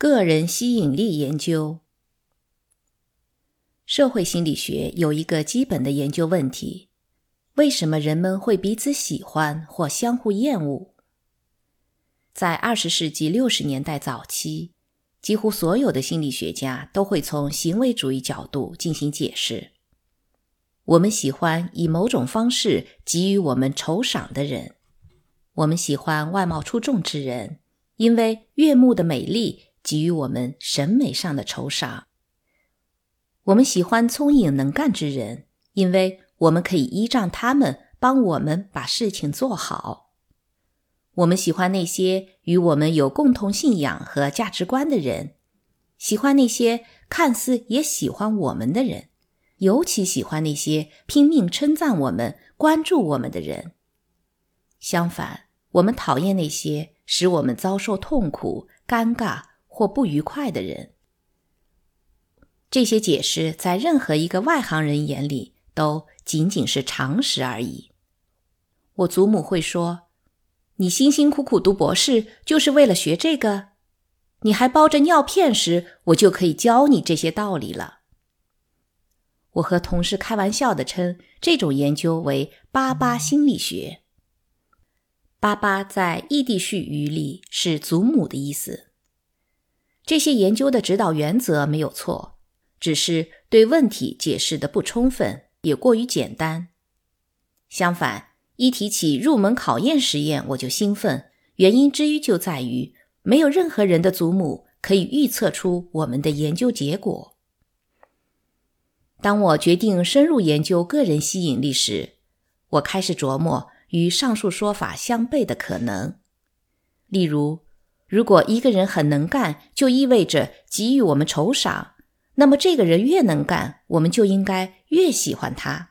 个人吸引力研究。社会心理学有一个基本的研究问题：为什么人们会彼此喜欢或相互厌恶？在二十世纪六十年代早期，几乎所有的心理学家都会从行为主义角度进行解释。我们喜欢以某种方式给予我们酬赏的人。我们喜欢外貌出众之人，因为悦目的美丽给予我们审美上的酬赏。我们喜欢聪颖能干之人，因为我们可以依仗他们帮我们把事情做好。我们喜欢那些与我们有共同信仰和价值观的人，喜欢那些看似也喜欢我们的人，尤其喜欢那些拼命称赞我们、关注我们的人。相反，我们讨厌那些使我们遭受痛苦、尴尬或不愉快的人。这些解释在任何一个外行人眼里都仅仅是常识而已。我祖母会说：“你辛辛苦苦读博士就是为了学这个？你还包着尿片时，我就可以教你这些道理了。”我和同事开玩笑的称这种研究为“巴巴心理学”。巴巴在异地绪语里是祖母的意思。这些研究的指导原则没有错。只是对问题解释的不充分，也过于简单。相反，一提起入门考验实验，我就兴奋。原因之一就在于，没有任何人的祖母可以预测出我们的研究结果。当我决定深入研究个人吸引力时，我开始琢磨与上述说法相悖的可能。例如，如果一个人很能干，就意味着给予我们酬赏。那么，这个人越能干，我们就应该越喜欢他。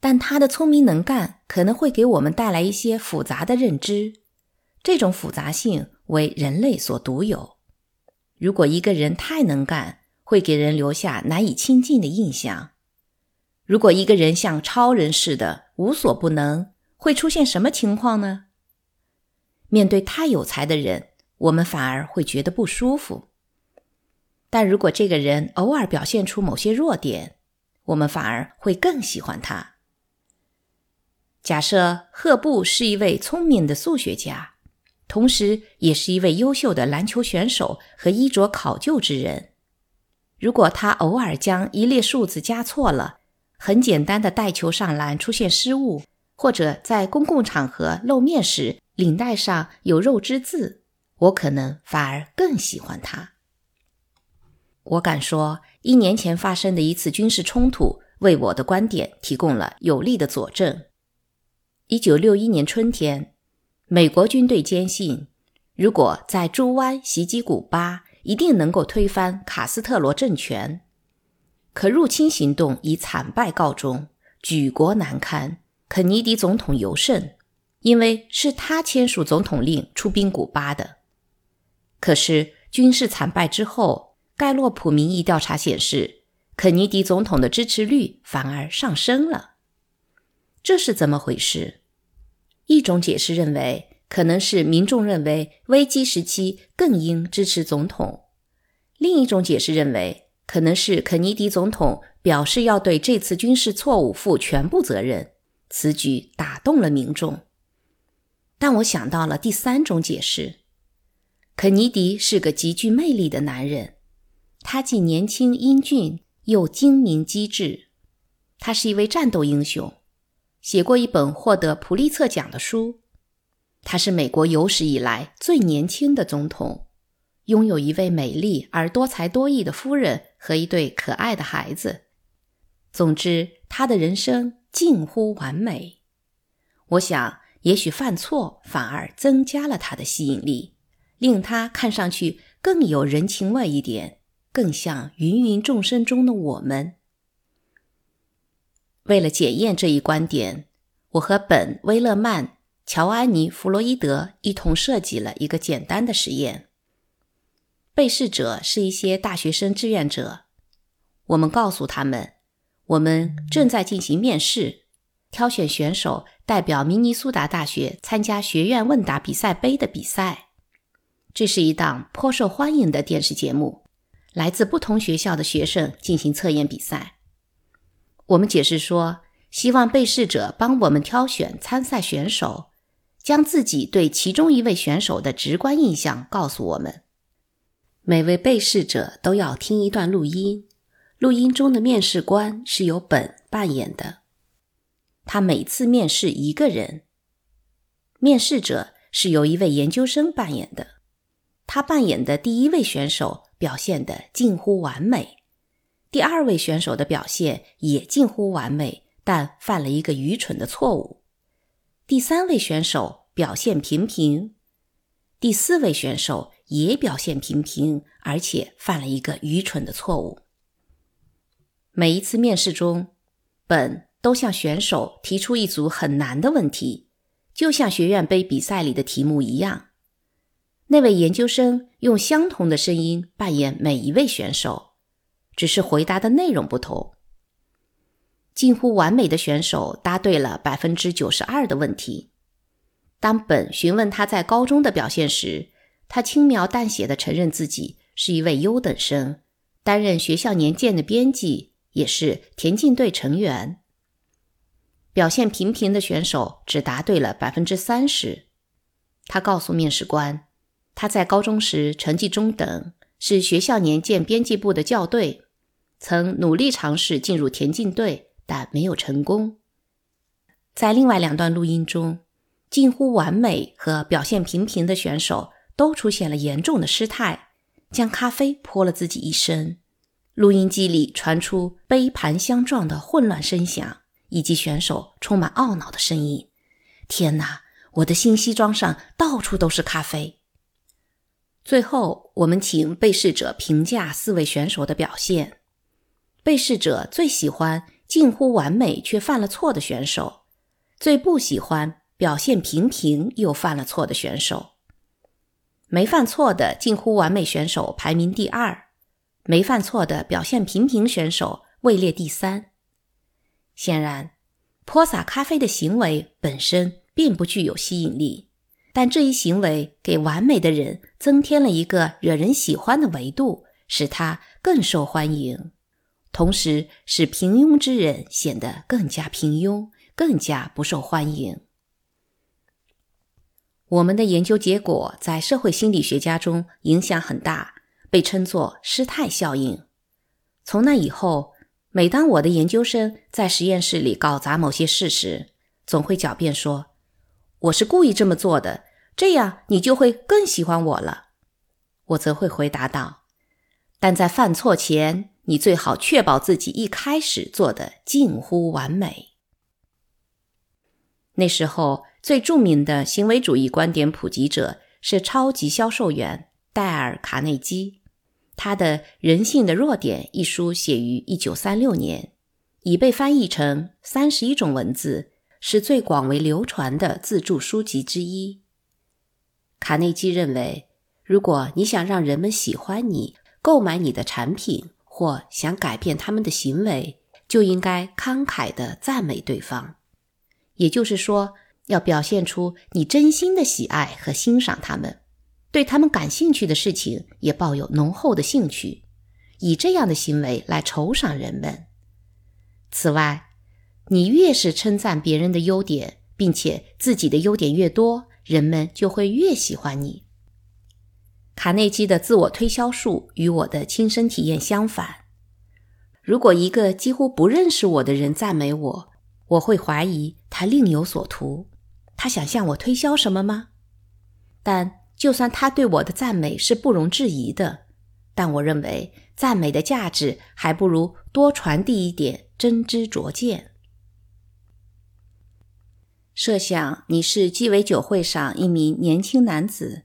但他的聪明能干可能会给我们带来一些复杂的认知，这种复杂性为人类所独有。如果一个人太能干，会给人留下难以亲近的印象。如果一个人像超人似的无所不能，会出现什么情况呢？面对太有才的人，我们反而会觉得不舒服。但如果这个人偶尔表现出某些弱点，我们反而会更喜欢他。假设赫布是一位聪明的数学家，同时也是一位优秀的篮球选手和衣着考究之人。如果他偶尔将一列数字加错了，很简单的带球上篮出现失误，或者在公共场合露面时领带上有肉汁渍，我可能反而更喜欢他。我敢说，一年前发生的一次军事冲突为我的观点提供了有力的佐证。一九六一年春天，美国军队坚信，如果在猪湾袭击古巴，一定能够推翻卡斯特罗政权。可入侵行动以惨败告终，举国难堪。肯尼迪总统尤甚，因为是他签署总统令出兵古巴的。可是军事惨败之后。盖洛普民意调查显示，肯尼迪总统的支持率反而上升了。这是怎么回事？一种解释认为，可能是民众认为危机时期更应支持总统；另一种解释认为，可能是肯尼迪总统表示要对这次军事错误负全部责任，此举打动了民众。但我想到了第三种解释：肯尼迪是个极具魅力的男人。他既年轻英俊，又精明机智。他是一位战斗英雄，写过一本获得普利策奖的书。他是美国有史以来最年轻的总统，拥有一位美丽而多才多艺的夫人和一对可爱的孩子。总之，他的人生近乎完美。我想，也许犯错反而增加了他的吸引力，令他看上去更有人情味一点。更像芸芸众生中的我们。为了检验这一观点，我和本·威勒曼、乔安妮·弗洛伊德一同设计了一个简单的实验。被试者是一些大学生志愿者。我们告诉他们，我们正在进行面试，挑选选手代表明尼苏达大学参加学院问答比赛杯的比赛。这是一档颇受欢迎的电视节目，来自不同学校的学生进行测验比赛。我们解释说，希望被试者帮我们挑选参赛选手，将自己对其中一位选手的直观印象告诉我们。每位被试者都要听一段录音，录音中的面试官是由本扮演的，他每次面试一个人。面试者是由一位研究生扮演的。他扮演的第一位选手表现的近乎完美，第二位选手的表现也近乎完美，但犯了一个愚蠢的错误。第三位选手表现平平，第四位选手也表现平平，而且犯了一个愚蠢的错误。每一次面试中，本都向选手提出一组很难的问题，就像学院杯比赛里的题目一样。那位研究生用相同的声音扮演每一位选手，只是回答的内容不同。近乎完美的选手答对了百分之九十二的问题。当本询问他在高中的表现时，他轻描淡写的承认自己是一位优等生，担任学校年鉴的编辑，也是田径队成员。表现平平的选手只答对了百分之三十。他告诉面试官。他在高中时成绩中等，是学校年鉴编辑部的校对，曾努力尝试进入田径队，但没有成功。在另外两段录音中，近乎完美和表现平平的选手都出现了严重的失态，将咖啡泼了自己一身。录音机里传出杯盘相撞的混乱声响，以及选手充满懊恼的声音：“天哪，我的新西装上到处都是咖啡！”最后，我们请被试者评价四位选手的表现。被试者最喜欢近乎完美却犯了错的选手，最不喜欢表现平平又犯了错的选手。没犯错的近乎完美选手排名第二，没犯错的表现平平选手位列第三。显然，泼洒咖啡的行为本身并不具有吸引力。但这一行为给完美的人增添了一个惹人喜欢的维度，使他更受欢迎，同时使平庸之人显得更加平庸，更加不受欢迎。我们的研究结果在社会心理学家中影响很大，被称作失态效应。从那以后，每当我的研究生在实验室里搞砸某些事时，总会狡辩说。我是故意这么做的，这样你就会更喜欢我了。我则会回答道：“但在犯错前，你最好确保自己一开始做的近乎完美。”那时候，最著名的行为主义观点普及者是超级销售员戴尔·卡内基。他的《人性的弱点》一书写于一九三六年，已被翻译成三十一种文字。是最广为流传的自助书籍之一。卡内基认为，如果你想让人们喜欢你、购买你的产品，或想改变他们的行为，就应该慷慨地赞美对方。也就是说，要表现出你真心的喜爱和欣赏他们，对他们感兴趣的事情也抱有浓厚的兴趣，以这样的行为来酬赏人们。此外，你越是称赞别人的优点，并且自己的优点越多，人们就会越喜欢你。卡内基的自我推销术与我的亲身体验相反。如果一个几乎不认识我的人赞美我，我会怀疑他另有所图。他想向我推销什么吗？但就算他对我的赞美是不容置疑的，但我认为赞美的价值还不如多传递一点真知灼见。设想你是鸡尾酒会上一名年轻男子，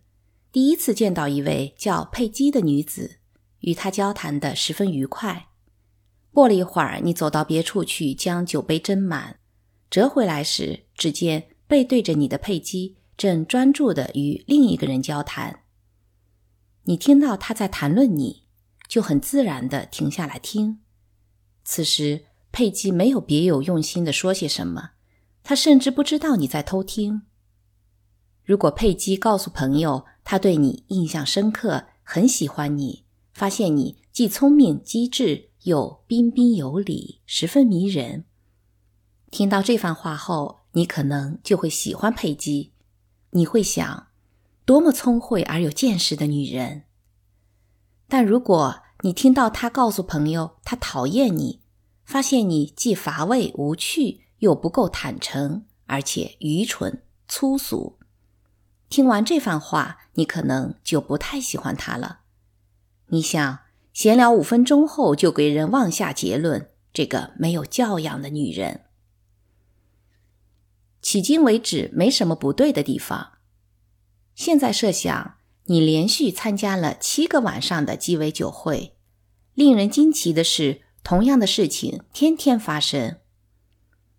第一次见到一位叫佩姬的女子，与她交谈的十分愉快。过了一会儿，你走到别处去将酒杯斟满，折回来时，只见背对着你的佩姬正专注地与另一个人交谈。你听到他在谈论你，就很自然地停下来听。此时，佩姬没有别有用心地说些什么。他甚至不知道你在偷听。如果佩姬告诉朋友他对你印象深刻，很喜欢你，发现你既聪明机智又彬彬有礼，十分迷人。听到这番话后，你可能就会喜欢佩姬。你会想，多么聪慧而有见识的女人。但如果你听到他告诉朋友他讨厌你，发现你既乏味无趣，又不够坦诚，而且愚蠢粗俗，听完这番话，你可能就不太喜欢他了。你想闲聊五分钟后就给人妄下结论，这个没有教养的女人。迄今为止没什么不对的地方。现在设想，你连续参加了七个晚上的鸡尾酒会，令人惊奇的是，同样的事情天天发生。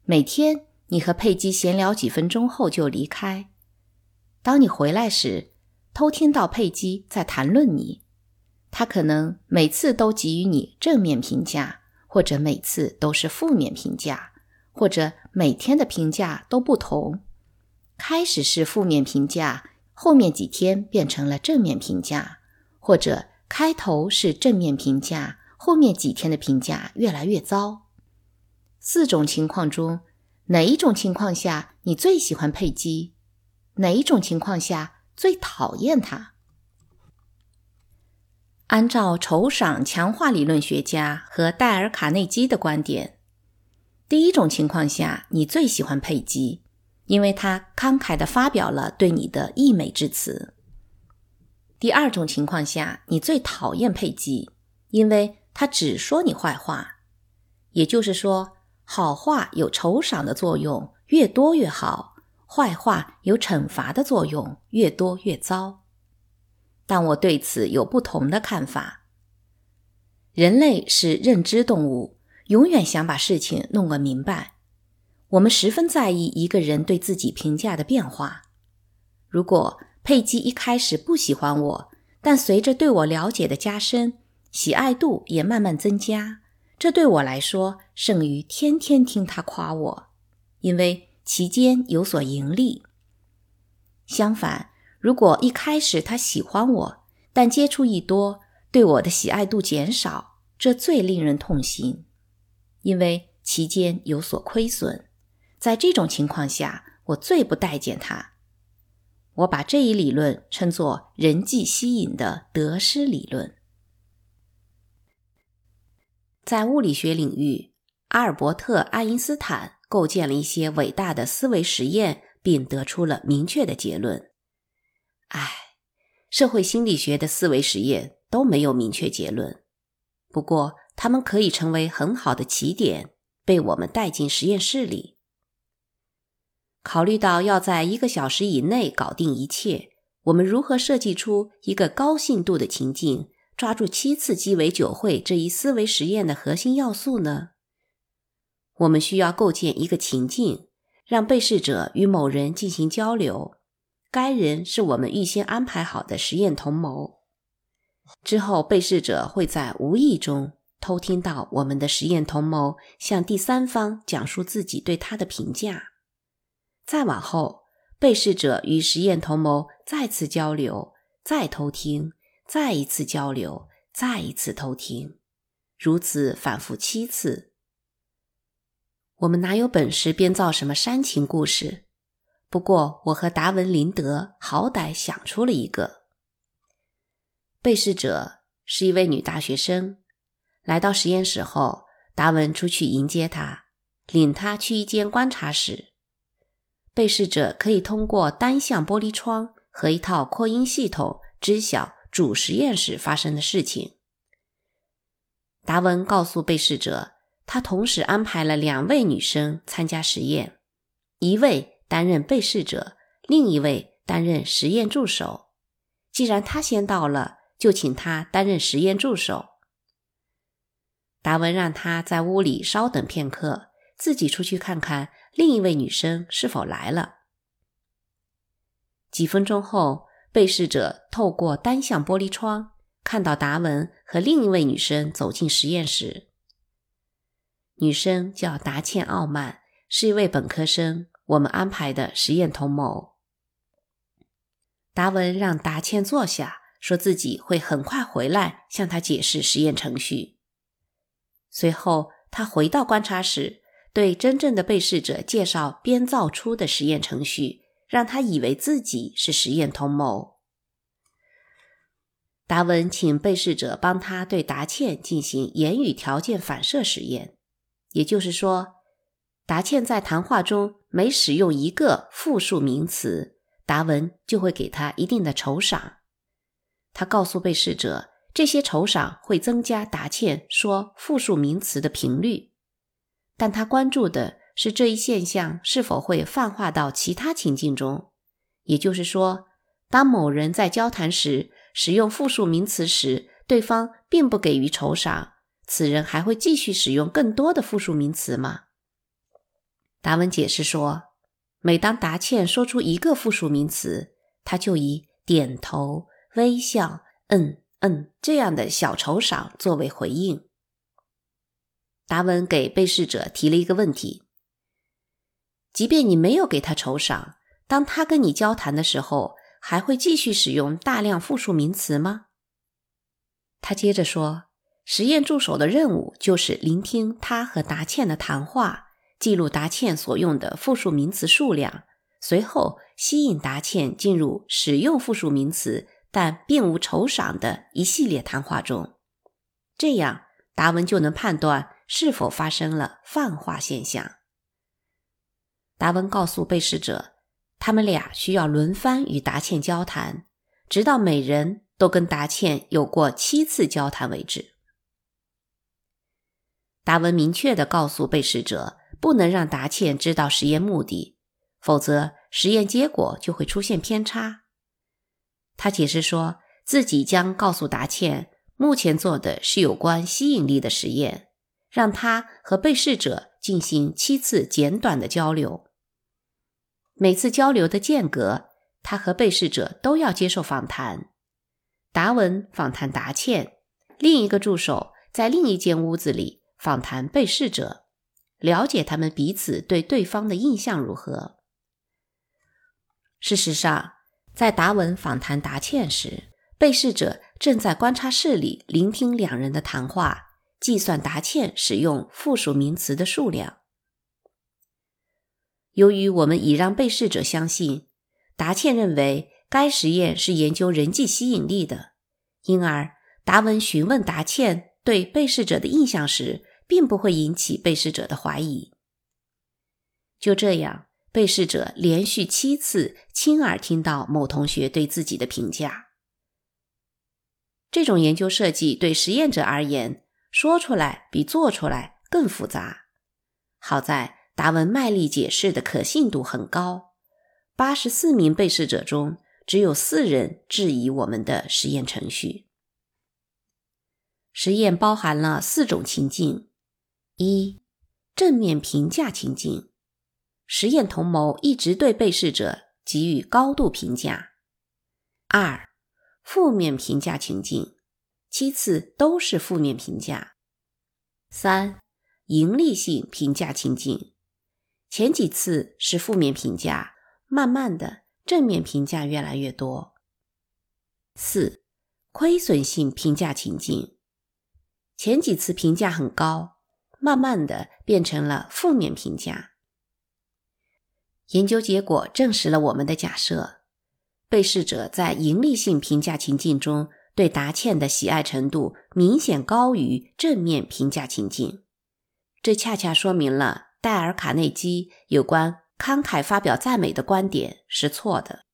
每天你和佩姬闲聊几分钟后就离开，当你回来时，偷听到佩姬在谈论你，她可能每次都给予你正面评价，或者每次都是负面评价。或者每天的评价都不同，开始是负面评价，后面几天变成了正面评价，或者开头是正面评价，后面几天的评价越来越糟。四种情况中，哪一种情况下你最喜欢佩姬？哪一种情况下最讨厌他？按照酬赏强化理论学家和戴尔·卡内基的观点。第一种情况下，你最喜欢佩姬，因为她慷慨地发表了对你的溢美之词。第二种情况下，你最讨厌佩姬，因为她只说你坏话。也就是说，好话有酬赏的作用，越多越好；坏话有惩罚的作用，越多越糟。但我对此有不同的看法。人类是认知动物。永远想把事情弄个明白。我们十分在意一个人对自己评价的变化。如果佩姬一开始不喜欢我，但随着对我了解的加深，喜爱度也慢慢增加，这对我来说胜于天天听他夸我，因为其间有所盈利。相反，如果一开始他喜欢我，但接触一多，对我的喜爱度减少，这最令人痛心。因为其间有所亏损，在这种情况下，我最不待见他。我把这一理论称作人际吸引的得失理论。在物理学领域，阿尔伯特·爱因斯坦构建了一些伟大的思维实验，并得出了明确的结论。唉，社会心理学的思维实验都没有明确结论。不过，他们可以成为很好的起点，被我们带进实验室里。考虑到要在一个小时以内搞定一切，我们如何设计出一个高信度的情境，抓住七次鸡尾酒会这一思维实验的核心要素呢？我们需要构建一个情境，让被试者与某人进行交流，该人是我们预先安排好的实验同谋。之后，被试者会在无意中。偷听到我们的实验同谋向第三方讲述自己对他的评价，再往后，被试者与实验同谋再次交流，再偷听，再一次交流，再一次偷听，如此反复七次。我们哪有本事编造什么煽情故事？不过，我和达文·林德好歹想出了一个。被试者是一位女大学生。来到实验室后，达文出去迎接她，领她去一间观察室。被试者可以通过单向玻璃窗和一套扩音系统知晓主实验室发生的事情。达文告诉被试者，他同时安排了两位女生参加实验，一位担任被试者，另一位担任实验助手。既然他先到了，就请他担任实验助手。达文让他在屋里稍等片刻，自己出去看看另一位女生是否来了。几分钟后，被试者透过单向玻璃窗看到达文和另一位女生走进实验室。女生叫达茜·奥曼，是一位本科生，我们安排的实验同谋。达文让达茜坐下，说自己会很快回来向他解释实验程序。随后，他回到观察室，对真正的被试者介绍编造出的实验程序，让他以为自己是实验同谋。达文请被试者帮他对达茜进行言语条件反射实验，也就是说，达茜在谈话中每使用一个复数名词，达文就会给他一定的酬赏。他告诉被试者，这些酬赏会增加达茜说复数名词的频率，但他关注的是这一现象是否会泛化到其他情境中，也就是说，当某人在交谈时。使用复数名词时，对方并不给予酬赏，此人还会继续使用更多的复数名词吗？达文解释说，每当达茜说出一个复数名词，他就以点头、微笑、嗯嗯这样的小酬赏作为回应。达文给被试者提了一个问题：即便你没有给他酬赏，当他跟你交谈的时候。还会继续使用大量复数名词吗？他接着说：“实验助手的任务就是聆听他和达茜的谈话，记录达茜所用的复数名词数量，随后吸引达茜进入使用复数名词但并无酬赏的一系列谈话中。这样，达文就能判断是否发生了泛化现象。”达文告诉被试者。他们俩需要轮番与达茜交谈，直到每人都跟达茜有过七次交谈为止。达文明确的告诉被试者，不能让达茜知道实验目的，否则实验结果就会出现偏差。他解释说自己将告诉达茜，目前做的是有关吸引力的实验，让他和被试者进行七次简短的交流。每次交流的间隔，他和被试者都要接受访谈。达文访谈达茜，另一个助手在另一间屋子里访谈被试者，了解他们彼此对对方的印象如何。事实上，在达文访谈达茜时，被试者正在观察室里聆听两人的谈话，计算达茜使用复数名词的数量。由于我们已让被试者相信达茜认为该实验是研究人际吸引力的，因而达文询问达茜对被试者的印象时，并不会引起被试者的怀疑。就这样，被试者连续七次亲耳听到某同学对自己的评价。这种研究设计对实验者而言，说出来比做出来更复杂。好在。达文卖力解释的可信度很高，八十四名被试者中只有四人质疑我们的实验程序。实验包含了四种情境：一、正面评价情境，实验同谋一直对被试者给予高度评价；二、负面评价情境，七次都是负面评价；三、盈利性评价情境。前几次是负面评价，慢慢的正面评价越来越多。四、亏损性评价情境，前几次评价很高，慢慢的变成了负面评价。研究结果证实了我们的假设：被试者在盈利性评价情境中对达茜的喜爱程度明显高于正面评价情境，这恰恰说明了。戴尔·卡内基有关慷慨发表赞美的观点是错的。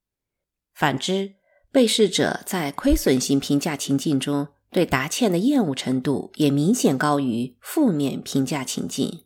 反之，被试者在亏损性评价情境中对达茜的厌恶程度也明显高于负面评价情境。